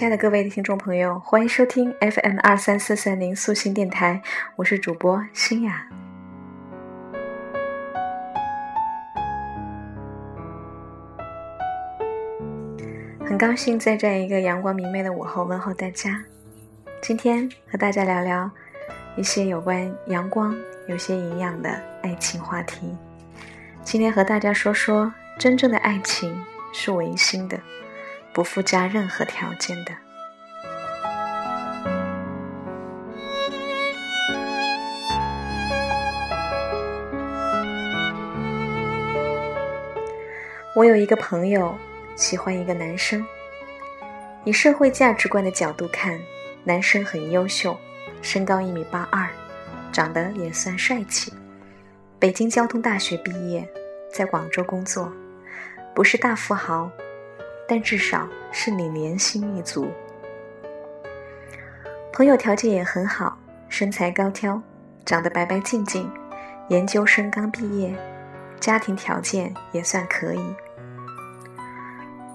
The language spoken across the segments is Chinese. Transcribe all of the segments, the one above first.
亲爱的各位听众朋友，欢迎收听 FM 二三四三零素心电台，我是主播新雅。很高兴在这样一个阳光明媚的午后问候大家。今天和大家聊聊一些有关阳光、有些营养的爱情话题。今天和大家说说，真正的爱情是唯心的，不附加任何条件的。我有一个朋友。喜欢一个男生，以社会价值观的角度看，男生很优秀，身高一米八二，长得也算帅气，北京交通大学毕业，在广州工作，不是大富豪，但至少是你年薪一族。朋友条件也很好，身材高挑，长得白白净净，研究生刚毕业，家庭条件也算可以。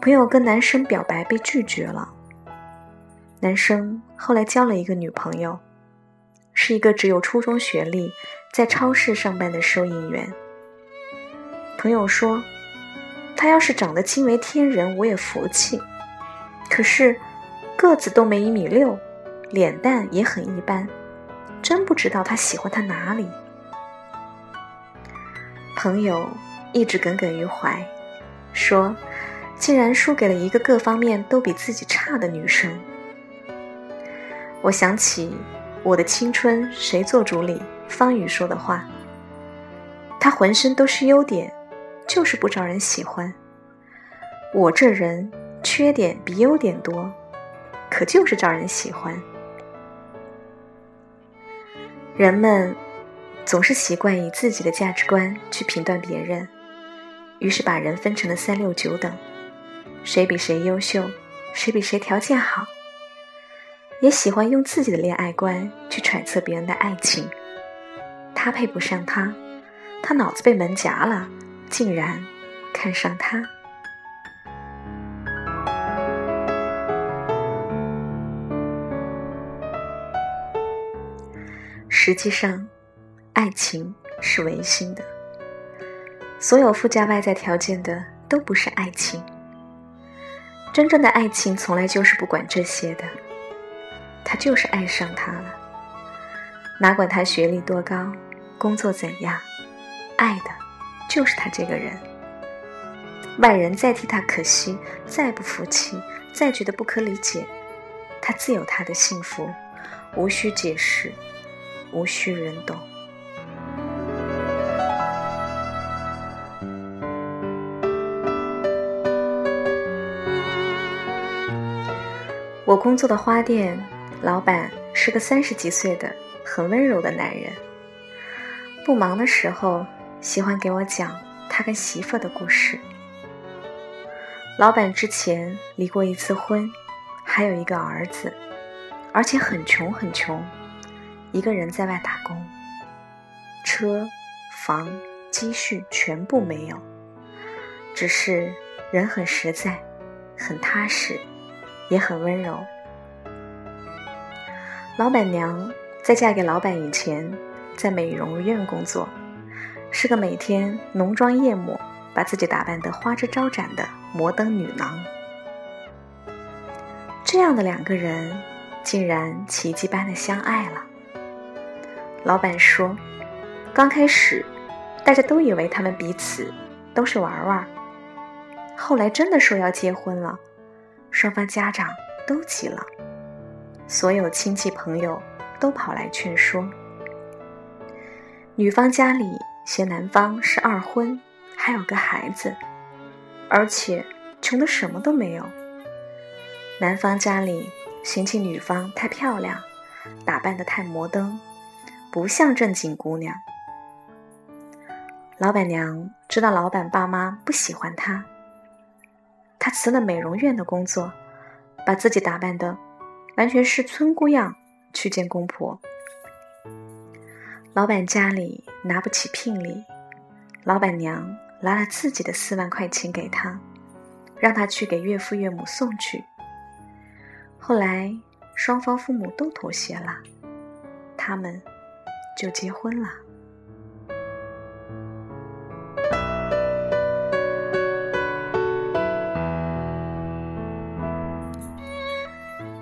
朋友跟男生表白被拒绝了。男生后来交了一个女朋友，是一个只有初中学历，在超市上班的收银员。朋友说，他要是长得惊为天人，我也服气。可是个子都没一米六，脸蛋也很一般，真不知道他喜欢他哪里。朋友一直耿耿于怀，说。竟然输给了一个各方面都比自己差的女生。我想起《我的青春谁做主》里方宇说的话：“他浑身都是优点，就是不招人喜欢。我这人缺点比优点多，可就是招人喜欢。”人们总是习惯以自己的价值观去评断别人，于是把人分成了三六九等。谁比谁优秀，谁比谁条件好，也喜欢用自己的恋爱观去揣测别人的爱情。他配不上他，他脑子被门夹了，竟然看上他。实际上，爱情是唯心的，所有附加外在条件的都不是爱情。真正的爱情从来就是不管这些的，他就是爱上他了，哪管他学历多高，工作怎样，爱的就是他这个人。外人再替他可惜，再不服气，再觉得不可理解，他自有他的幸福，无需解释，无需人懂。我工作的花店老板是个三十几岁的很温柔的男人。不忙的时候，喜欢给我讲他跟媳妇的故事。老板之前离过一次婚，还有一个儿子，而且很穷很穷，一个人在外打工，车、房、积蓄全部没有，只是人很实在，很踏实。也很温柔。老板娘在嫁给老板以前，在美容院工作，是个每天浓妆艳抹、把自己打扮得花枝招展的摩登女郎。这样的两个人，竟然奇迹般的相爱了。老板说，刚开始大家都以为他们彼此都是玩玩，后来真的说要结婚了。双方家长都急了，所有亲戚朋友都跑来劝说。女方家里嫌男方是二婚，还有个孩子，而且穷的什么都没有。男方家里嫌弃女方太漂亮，打扮的太摩登，不像正经姑娘。老板娘知道老板爸妈不喜欢她。她辞了美容院的工作，把自己打扮的完全是村姑样去见公婆。老板家里拿不起聘礼，老板娘拿了自己的四万块钱给他，让他去给岳父岳母送去。后来双方父母都妥协了，他们就结婚了。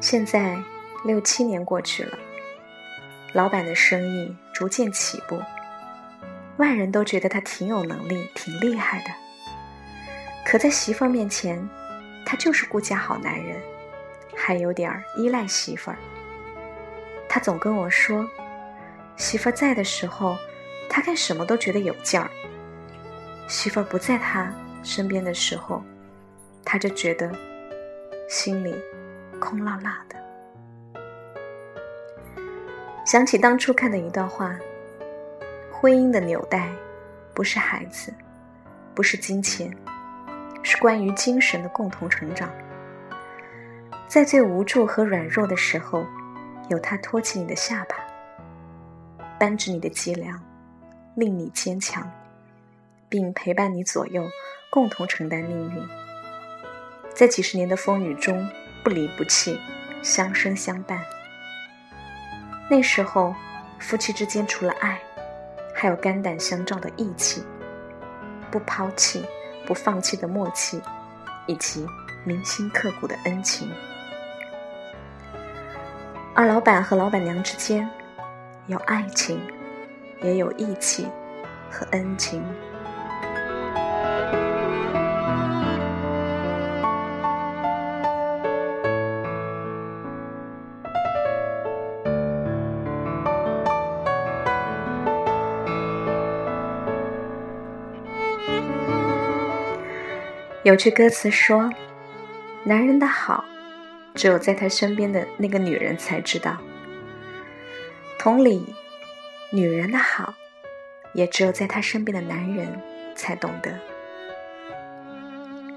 现在六七年过去了，老板的生意逐渐起步，外人都觉得他挺有能力、挺厉害的。可在媳妇儿面前，他就是顾家好男人，还有点儿依赖媳妇儿。他总跟我说，媳妇儿在的时候，他干什么都觉得有劲儿；媳妇儿不在他身边的时候，他就觉得心里……空落落的，想起当初看的一段话：婚姻的纽带，不是孩子，不是金钱，是关于精神的共同成长。在最无助和软弱的时候，有他托起你的下巴，扳直你的脊梁，令你坚强，并陪伴你左右，共同承担命运。在几十年的风雨中。不离不弃，相生相伴。那时候，夫妻之间除了爱，还有肝胆相照的义气，不抛弃、不放弃的默契，以及铭心刻骨的恩情。而老板和老板娘之间，有爱情，也有义气和恩情。有句歌词说：“男人的好，只有在他身边的那个女人才知道。同理，女人的好，也只有在她身边的男人才懂得。”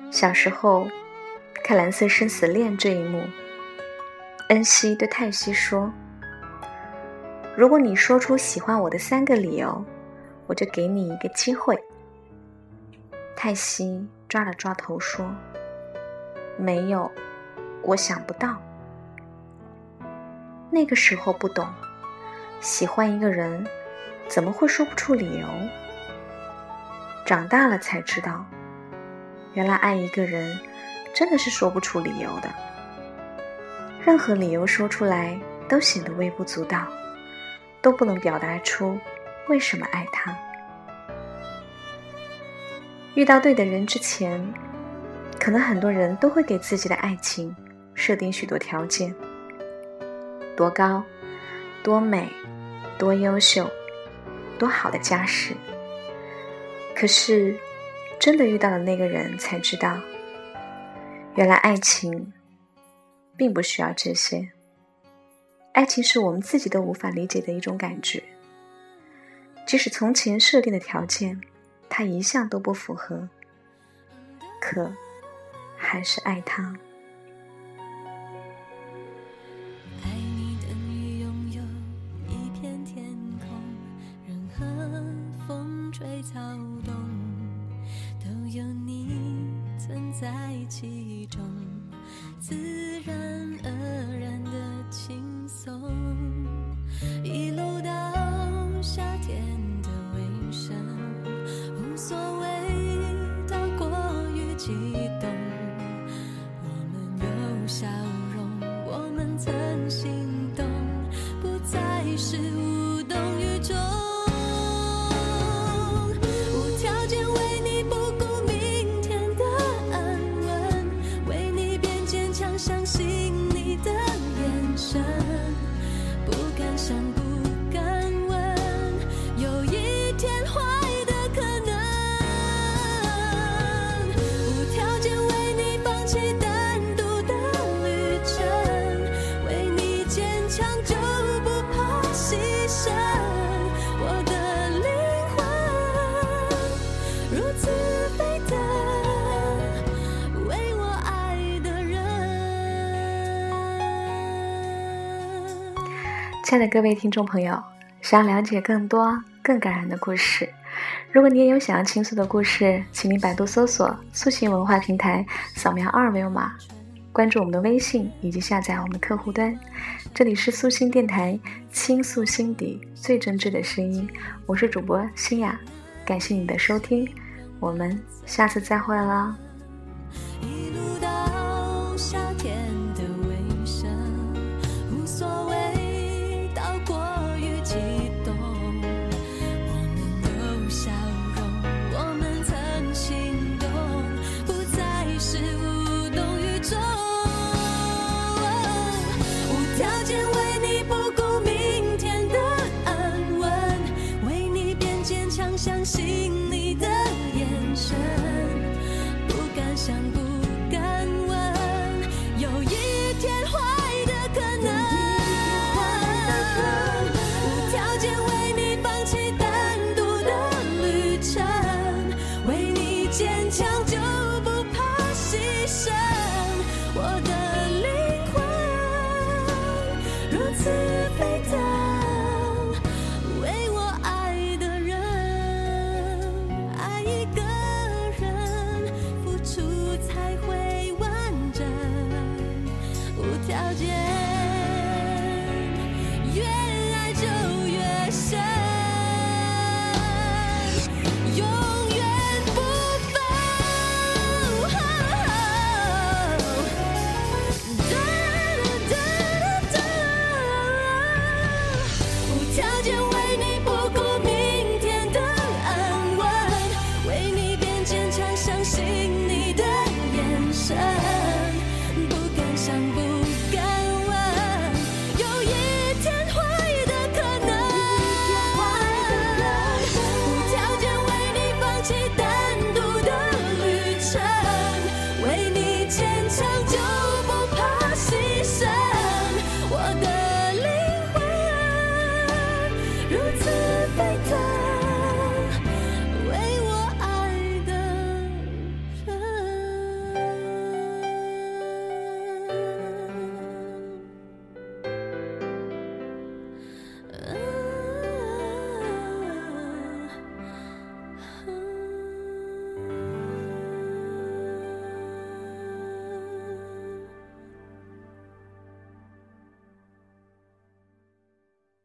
小时候看《蓝色生死恋》这一幕，恩熙对泰熙说：“如果你说出喜欢我的三个理由，我就给你一个机会。”泰熙。抓了抓头说：“没有，我想不到。那个时候不懂，喜欢一个人怎么会说不出理由？长大了才知道，原来爱一个人真的是说不出理由的。任何理由说出来都显得微不足道，都不能表达出为什么爱他。”遇到对的人之前，可能很多人都会给自己的爱情设定许多条件：多高、多美、多优秀、多好的家世。可是，真的遇到了那个人，才知道，原来爱情并不需要这些。爱情是我们自己都无法理解的一种感觉，即使从前设定的条件。他一向都不符合，可还是爱他。爱你等于拥有一片天空，任何风吹草动，都有你存在其中，see 亲爱的各位听众朋友，想要了解更多更感人的故事，如果你也有想要倾诉的故事，请您百度搜索“素心文化平台”，扫描二维码关注我们的微信以及下载我们的客户端。这里是素心电台，倾诉心底最真挚的声音。我是主播欣雅，感谢你的收听，我们下次再会啦。一路到夏天强，相